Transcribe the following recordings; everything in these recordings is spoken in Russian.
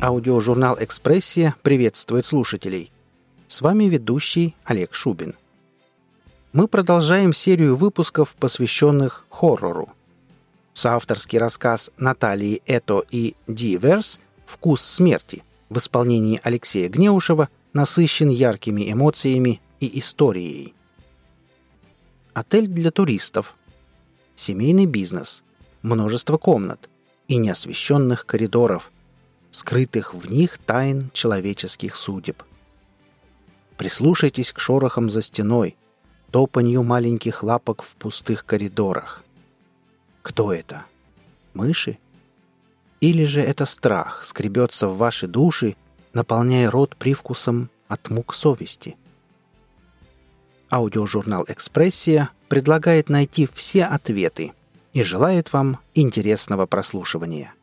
Аудиожурнал «Экспрессия» приветствует слушателей. С вами ведущий Олег Шубин. Мы продолжаем серию выпусков, посвященных хоррору. Соавторский рассказ Натальи Это и Ди Верс «Вкус смерти» в исполнении Алексея Гнеушева насыщен яркими эмоциями и историей. Отель для туристов. Семейный бизнес. Множество комнат и неосвещенных коридоров – скрытых в них тайн человеческих судеб. Прислушайтесь к шорохам за стеной, топанью маленьких лапок в пустых коридорах. Кто это? Мыши? Или же это страх скребется в ваши души, наполняя рот привкусом от мук совести? Аудиожурнал «Экспрессия» предлагает найти все ответы и желает вам интересного прослушивания.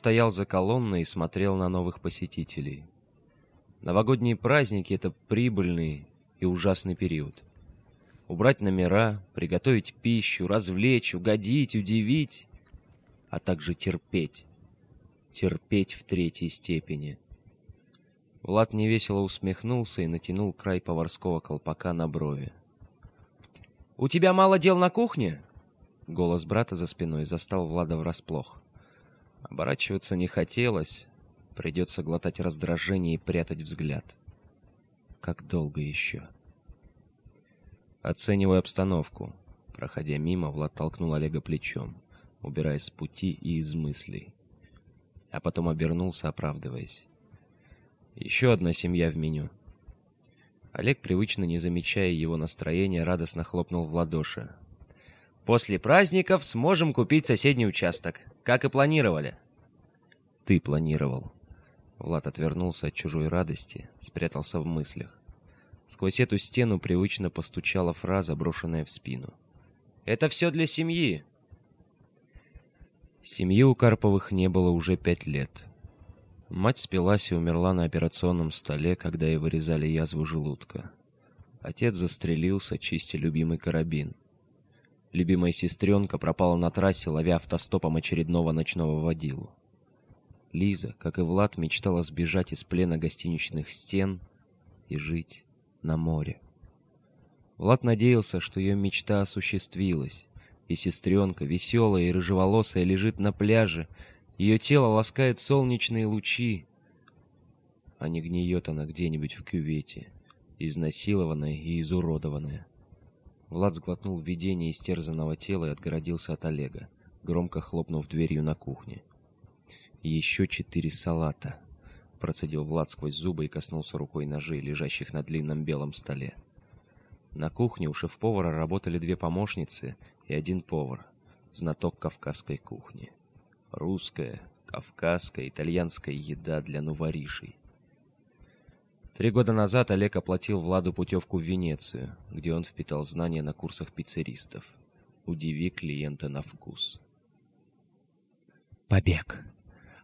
Стоял за колонной и смотрел на новых посетителей. Новогодние праздники — это прибыльный и ужасный период. Убрать номера, приготовить пищу, развлечь, угодить, удивить, а также терпеть. Терпеть в третьей степени. Влад невесело усмехнулся и натянул край поварского колпака на брови. «У тебя мало дел на кухне?» Голос брата за спиной застал Влада врасплох. Оборачиваться не хотелось. Придется глотать раздражение и прятать взгляд. Как долго еще? Оценивая обстановку. Проходя мимо, Влад толкнул Олега плечом, убираясь с пути и из мыслей. А потом обернулся, оправдываясь. Еще одна семья в меню. Олег, привычно не замечая его настроения, радостно хлопнул в ладоши. «После праздников сможем купить соседний участок. Как и планировали. Ты планировал. Влад отвернулся от чужой радости, спрятался в мыслях. Сквозь эту стену привычно постучала фраза, брошенная в спину. «Это все для семьи!» Семьи у Карповых не было уже пять лет. Мать спилась и умерла на операционном столе, когда ей вырезали язву желудка. Отец застрелился, чистя любимый карабин. Любимая сестренка пропала на трассе, ловя автостопом очередного ночного водилу. Лиза, как и Влад, мечтала сбежать из плена гостиничных стен и жить на море. Влад надеялся, что ее мечта осуществилась, и сестренка, веселая и рыжеволосая, лежит на пляже, ее тело ласкает солнечные лучи, а не гниет она где-нибудь в кювете, изнасилованная и изуродованная. Влад сглотнул видение истерзанного тела и отгородился от Олега, громко хлопнув дверью на кухне. «Еще четыре салата», — процедил Влад сквозь зубы и коснулся рукой ножей, лежащих на длинном белом столе. На кухне у шеф-повара работали две помощницы и один повар, знаток кавказской кухни. Русская, кавказская, итальянская еда для новоришей. Три года назад Олег оплатил Владу путевку в Венецию, где он впитал знания на курсах пиццеристов. Удиви клиента на вкус. Побег.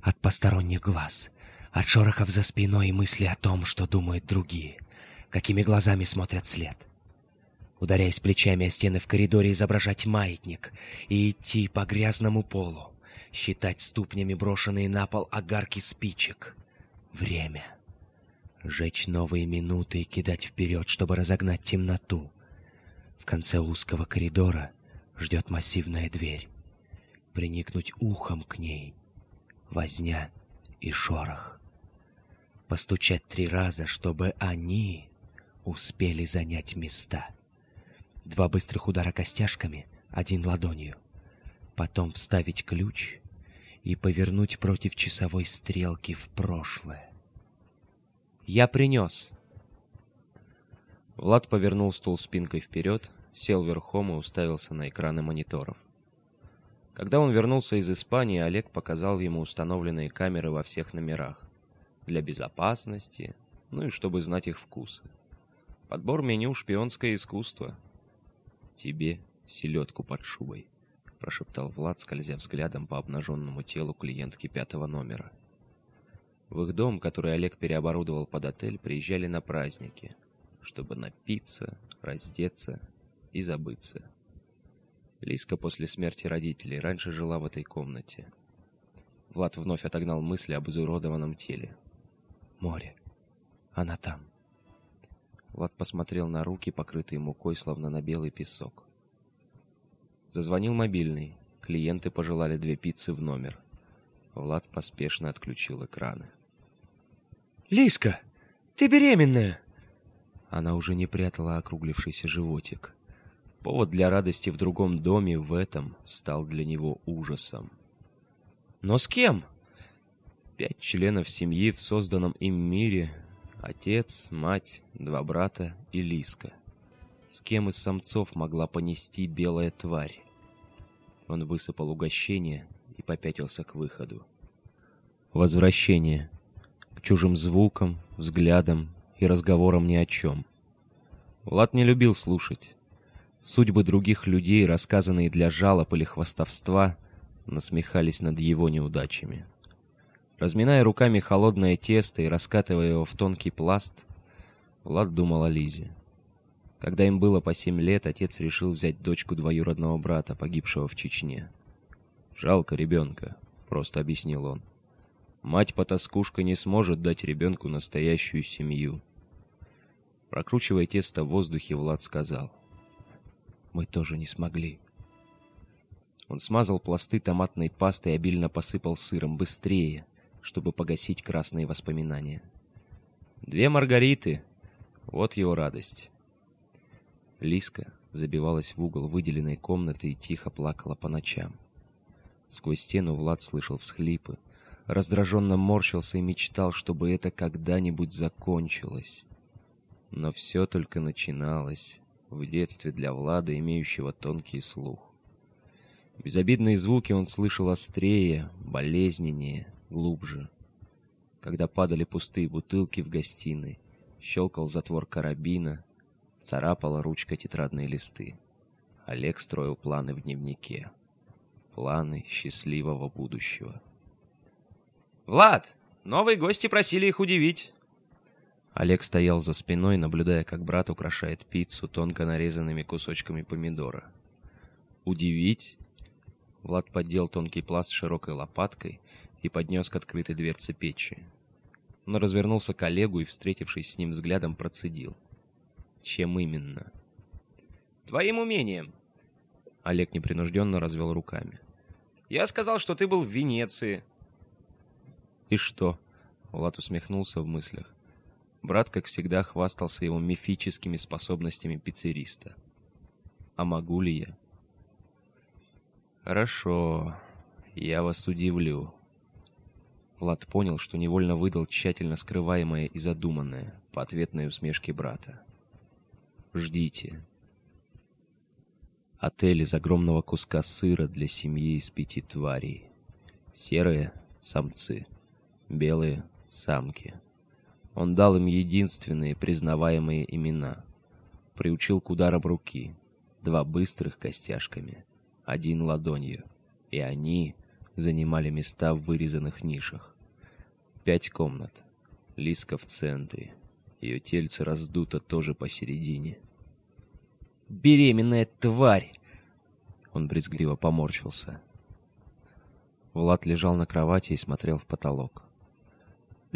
От посторонних глаз. От шорохов за спиной и мысли о том, что думают другие. Какими глазами смотрят след. Ударяясь плечами о стены в коридоре, изображать маятник и идти по грязному полу. Считать ступнями брошенные на пол огарки спичек. Время. Жечь новые минуты и кидать вперед, чтобы разогнать темноту. В конце узкого коридора ждет массивная дверь. Приникнуть ухом к ней. Возня и шорох. постучать три раза, чтобы они успели занять места. Два быстрых удара костяшками, один ладонью. Потом вставить ключ и повернуть против часовой стрелки в прошлое. «Я принес!» Влад повернул стул спинкой вперед, сел верхом и уставился на экраны мониторов. Когда он вернулся из Испании, Олег показал ему установленные камеры во всех номерах. Для безопасности, ну и чтобы знать их вкусы. Подбор меню «Шпионское искусство». «Тебе селедку под шубой», — прошептал Влад, скользя взглядом по обнаженному телу клиентки пятого номера. В их дом, который Олег переоборудовал под отель, приезжали на праздники, чтобы напиться, раздеться и забыться. Лиска после смерти родителей раньше жила в этой комнате. Влад вновь отогнал мысли об изуродованном теле. Море. Она там. Влад посмотрел на руки, покрытые мукой, словно на белый песок. Зазвонил мобильный. Клиенты пожелали две пиццы в номер. Влад поспешно отключил экраны. «Лиска, ты беременная!» Она уже не прятала округлившийся животик. Повод для радости в другом доме в этом стал для него ужасом. «Но с кем?» Пять членов семьи в созданном им мире. Отец, мать, два брата и Лиска. С кем из самцов могла понести белая тварь? Он высыпал угощение и попятился к выходу. Возвращение. К чужим звукам, взглядам и разговорам ни о чем. Влад не любил слушать. Судьбы других людей, рассказанные для жалоб или хвастовства, насмехались над его неудачами. Разминая руками холодное тесто и раскатывая его в тонкий пласт, Влад думал о Лизе. Когда им было по семь лет, отец решил взять дочку двоюродного брата, погибшего в Чечне. «Жалко ребенка», — просто объяснил он. «Мать-потаскушка не сможет дать ребенку настоящую семью». Прокручивая тесто в воздухе, Влад сказал — мы тоже не смогли. Он смазал пласты томатной пастой и обильно посыпал сыром быстрее, чтобы погасить красные воспоминания. Две Маргариты. Вот его радость. Лиска забивалась в угол выделенной комнаты и тихо плакала по ночам. Сквозь стену Влад слышал всхлипы, раздраженно морщился и мечтал, чтобы это когда-нибудь закончилось. Но все только начиналось в детстве для Влада, имеющего тонкий слух. Безобидные звуки он слышал острее, болезненнее, глубже. Когда падали пустые бутылки в гостиной, щелкал затвор карабина, царапала ручка тетрадные листы. Олег строил планы в дневнике. Планы счастливого будущего. «Влад, новые гости просили их удивить!» Олег стоял за спиной, наблюдая, как брат украшает пиццу тонко нарезанными кусочками помидора. «Удивить?» Влад поддел тонкий пласт широкой лопаткой и поднес к открытой дверце печи. Он развернулся к Олегу и, встретившись с ним взглядом, процедил. «Чем именно?» «Твоим умением!» Олег непринужденно развел руками. «Я сказал, что ты был в Венеции». «И что?» Влад усмехнулся в мыслях. Брат, как всегда, хвастался его мифическими способностями пиццериста. А могу ли я? Хорошо, я вас удивлю. Влад понял, что невольно выдал тщательно скрываемое и задуманное по ответной усмешке брата. Ждите. Отель из огромного куска сыра для семьи из пяти тварей. Серые — самцы, белые — самки. Он дал им единственные признаваемые имена. Приучил к ударам руки. Два быстрых костяшками, один ладонью. И они занимали места в вырезанных нишах. Пять комнат. Лиска в центре. Ее тельце раздуто тоже посередине. «Беременная тварь!» Он брезгливо поморщился. Влад лежал на кровати и смотрел в потолок.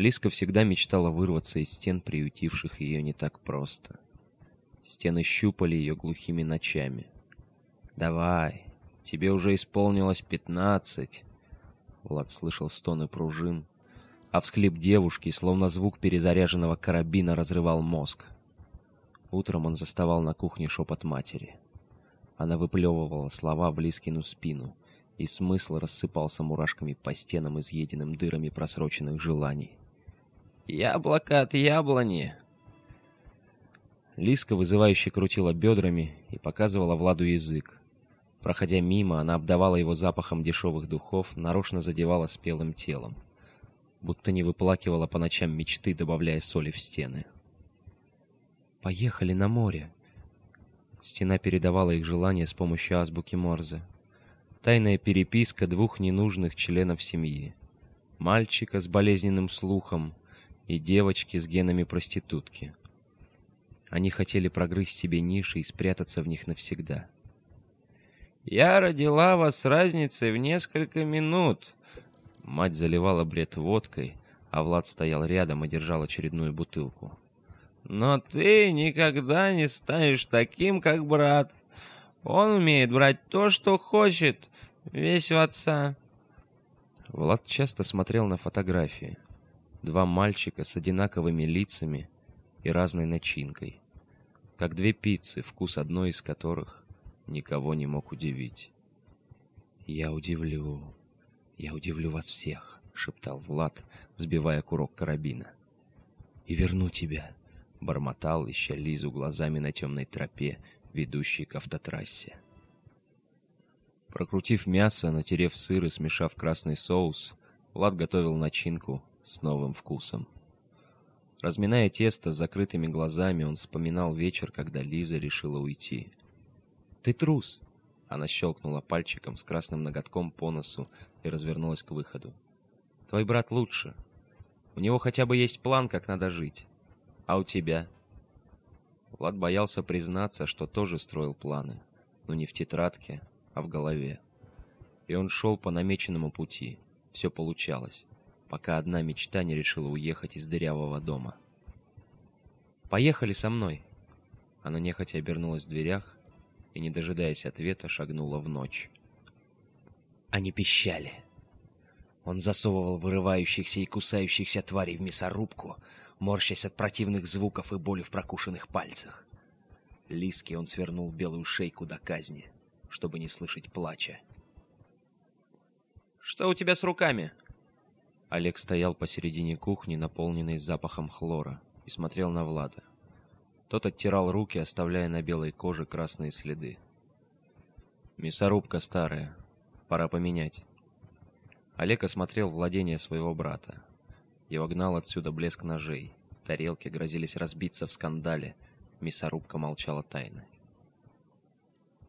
Лиска всегда мечтала вырваться из стен, приютивших ее не так просто. Стены щупали ее глухими ночами. «Давай, тебе уже исполнилось пятнадцать!» Влад слышал стоны пружин, а всхлип девушки, словно звук перезаряженного карабина, разрывал мозг. Утром он заставал на кухне шепот матери. Она выплевывала слова в Лискину спину, и смысл рассыпался мурашками по стенам, изъеденным дырами просроченных желаний. «Яблоко от яблони!» Лиска вызывающе крутила бедрами и показывала Владу язык. Проходя мимо, она обдавала его запахом дешевых духов, нарочно задевала спелым телом. Будто не выплакивала по ночам мечты, добавляя соли в стены. «Поехали на море!» Стена передавала их желание с помощью азбуки Морзе. Тайная переписка двух ненужных членов семьи. Мальчика с болезненным слухом и девочки с генами проститутки. Они хотели прогрызть себе ниши и спрятаться в них навсегда. «Я родила вас с разницей в несколько минут». Мать заливала бред водкой, а Влад стоял рядом и держал очередную бутылку. «Но ты никогда не станешь таким, как брат. Он умеет брать то, что хочет, весь в отца». Влад часто смотрел на фотографии. Два мальчика с одинаковыми лицами и разной начинкой. Как две пиццы, вкус одной из которых никого не мог удивить. «Я удивлю, я удивлю вас всех», — шептал Влад, сбивая курок карабина. «И верну тебя», — бормотал, ища Лизу глазами на темной тропе, ведущей к автотрассе. Прокрутив мясо, натерев сыр и смешав красный соус, Влад готовил начинку с новым вкусом. Разминая тесто с закрытыми глазами, он вспоминал вечер, когда Лиза решила уйти. «Ты трус!» Она щелкнула пальчиком с красным ноготком по носу и развернулась к выходу. «Твой брат лучше. У него хотя бы есть план, как надо жить. А у тебя?» Влад боялся признаться, что тоже строил планы, но не в тетрадке, а в голове. И он шел по намеченному пути. Все получалось, пока одна мечта не решила уехать из дырявого дома. «Поехали со мной!» Она нехотя обернулась в дверях и, не дожидаясь ответа, шагнула в ночь. Они пищали. Он засовывал вырывающихся и кусающихся тварей в мясорубку, морщась от противных звуков и боли в прокушенных пальцах. Лиски он свернул белую шейку до казни, чтобы не слышать плача. «Что у тебя с руками?» Олег стоял посередине кухни, наполненной запахом хлора, и смотрел на Влада. Тот оттирал руки, оставляя на белой коже красные следы. «Мясорубка старая. Пора поменять». Олег осмотрел владение своего брата. Его гнал отсюда блеск ножей. Тарелки грозились разбиться в скандале. Мясорубка молчала тайно.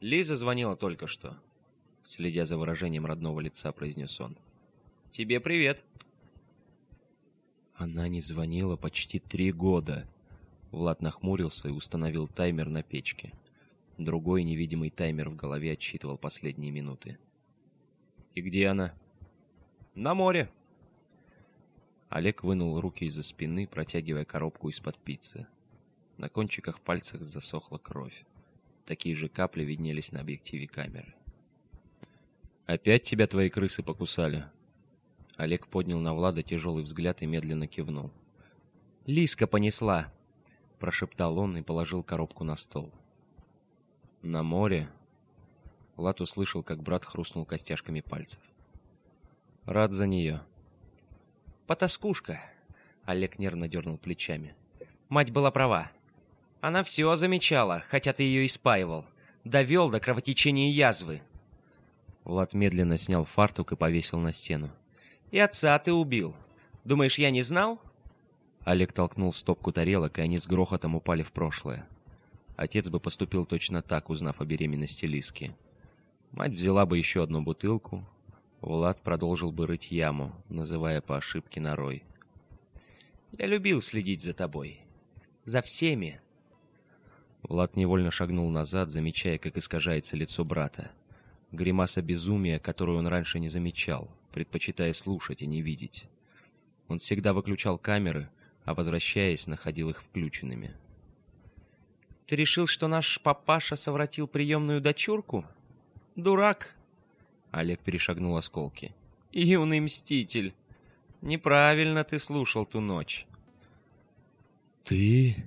«Лиза звонила только что», — следя за выражением родного лица, произнес он. «Тебе привет». Она не звонила почти три года. Влад нахмурился и установил таймер на печке. Другой невидимый таймер в голове отсчитывал последние минуты. «И где она?» «На море», Олег вынул руки из-за спины, протягивая коробку из-под пиццы. На кончиках пальцев засохла кровь. Такие же капли виднелись на объективе камеры. «Опять тебя твои крысы покусали?» Олег поднял на Влада тяжелый взгляд и медленно кивнул. «Лиска понесла!» прошептал он и положил коробку на стол. «На море?» Влад услышал, как брат хрустнул костяшками пальцев. «Рад за нее». «Потаскушка!» Олег нервно дернул плечами. «Мать была права. Она все замечала, хотя ты ее испаивал. Довел до кровотечения язвы». Влад медленно снял фартук и повесил на стену. «И отца ты убил. Думаешь, я не знал?» Олег толкнул стопку тарелок, и они с грохотом упали в прошлое. Отец бы поступил точно так, узнав о беременности Лиски. Мать взяла бы еще одну бутылку. Влад продолжил бы рыть яму, называя по ошибке норой. «Я любил следить за тобой. За всеми». Влад невольно шагнул назад, замечая, как искажается лицо брата. Гримаса безумия, которую он раньше не замечал, предпочитая слушать и не видеть. Он всегда выключал камеры, а возвращаясь, находил их включенными. «Ты решил, что наш папаша совратил приемную дочурку? Дурак!» Олег перешагнул осколки. «Юный мститель! неправильно ты слушал ту ночь. Ты?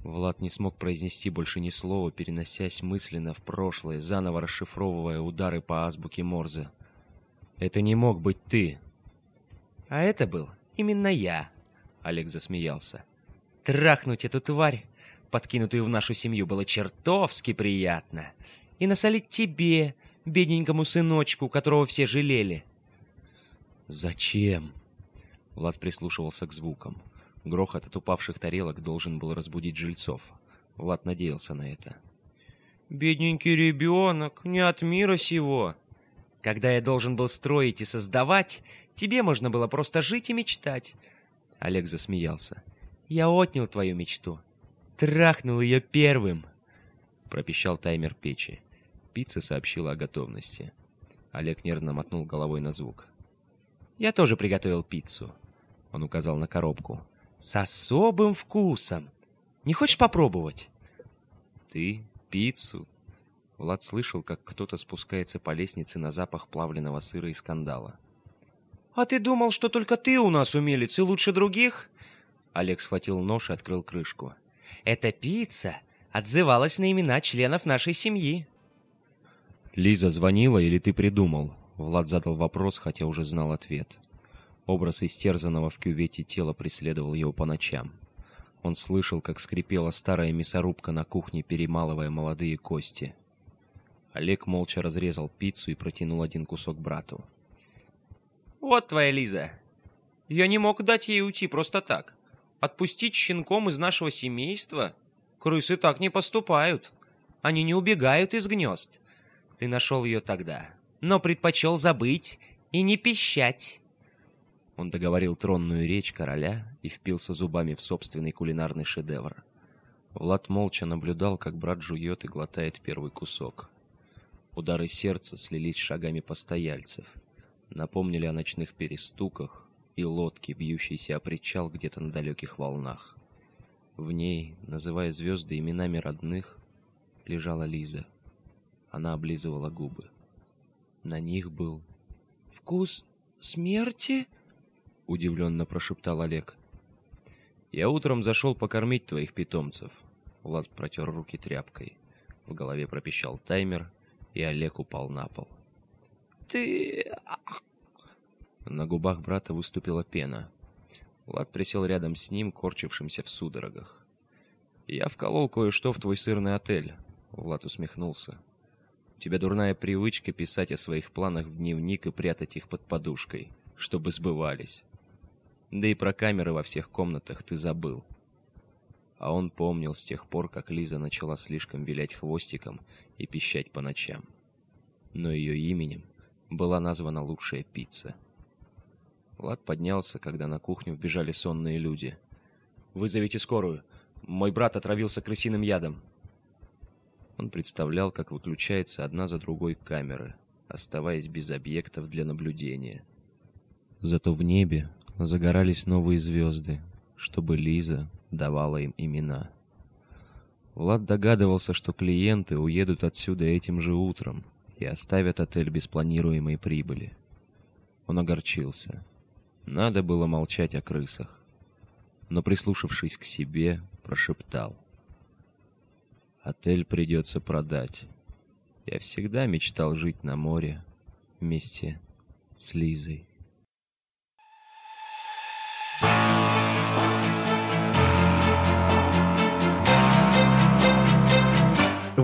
Влад не смог произнести больше ни слова, переносясь мысленно в прошлое, заново расшифровывая удары по азбуке Морзе. «Это не мог быть ты!» «А это был именно я!» Олег засмеялся. «Трахнуть эту тварь, подкинутую в нашу семью, было чертовски приятно. И насолить тебе, бедненькому сыночку, которого все жалели». «Зачем?» Влад прислушивался к звукам. Грохот от упавших тарелок должен был разбудить жильцов. Влад надеялся на это. «Бедненький ребенок, не от мира сего!» «Когда я должен был строить и создавать, тебе можно было просто жить и мечтать!» Олег засмеялся. «Я отнял твою мечту. Трахнул ее первым!» Пропищал таймер печи. Пицца сообщила о готовности. Олег нервно мотнул головой на звук. «Я тоже приготовил пиццу», — он указал на коробку. С особым вкусом. Не хочешь попробовать? Ты? Пиццу? Влад слышал, как кто-то спускается по лестнице на запах плавленного сыра и скандала. «А ты думал, что только ты у нас умелец и лучше других?» Олег схватил нож и открыл крышку. «Эта пицца отзывалась на имена членов нашей семьи». «Лиза звонила или ты придумал?» Влад задал вопрос, хотя уже знал ответ. Образ истерзанного в кювете тела преследовал его по ночам. Он слышал, как скрипела старая мясорубка на кухне, перемалывая молодые кости. Олег молча разрезал пиццу и протянул один кусок брату. «Вот твоя Лиза. Я не мог дать ей уйти просто так. Отпустить щенком из нашего семейства? Крысы так не поступают. Они не убегают из гнезд. Ты нашел ее тогда, но предпочел забыть и не пищать. Он договорил тронную речь короля и впился зубами в собственный кулинарный шедевр. Влад молча наблюдал, как брат жует и глотает первый кусок. Удары сердца слились шагами постояльцев, напомнили о ночных перестуках и лодке, бьющейся о причал где-то на далеких волнах. В ней, называя звезды именами родных, лежала Лиза. Она облизывала губы. На них был «Вкус смерти?» — удивленно прошептал Олег. «Я утром зашел покормить твоих питомцев». Влад протер руки тряпкой. В голове пропищал таймер, и Олег упал на пол. «Ты...» На губах брата выступила пена. Влад присел рядом с ним, корчившимся в судорогах. «Я вколол кое-что в твой сырный отель», — Влад усмехнулся. «У тебя дурная привычка писать о своих планах в дневник и прятать их под подушкой, чтобы сбывались. Да и про камеры во всех комнатах ты забыл. А он помнил с тех пор, как Лиза начала слишком вилять хвостиком и пищать по ночам. Но ее именем была названа лучшая пицца. Влад поднялся, когда на кухню вбежали сонные люди. «Вызовите скорую! Мой брат отравился крысиным ядом!» Он представлял, как выключается одна за другой камеры, оставаясь без объектов для наблюдения. Зато в небе загорались новые звезды, чтобы Лиза давала им имена. Влад догадывался, что клиенты уедут отсюда этим же утром и оставят отель без планируемой прибыли. Он огорчился. Надо было молчать о крысах. Но, прислушавшись к себе, прошептал. «Отель придется продать. Я всегда мечтал жить на море вместе с Лизой».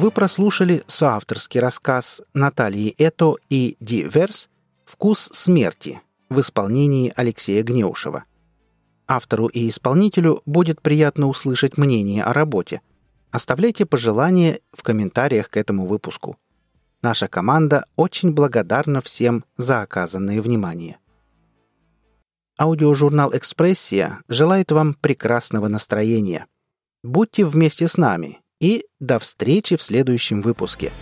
Вы прослушали соавторский рассказ Натальи Это и Ди Верс «Вкус смерти» в исполнении Алексея Гнеушева. Автору и исполнителю будет приятно услышать мнение о работе. Оставляйте пожелания в комментариях к этому выпуску. Наша команда очень благодарна всем за оказанное внимание. Аудиожурнал «Экспрессия» желает вам прекрасного настроения. Будьте вместе с нами и до встречи в следующем выпуске.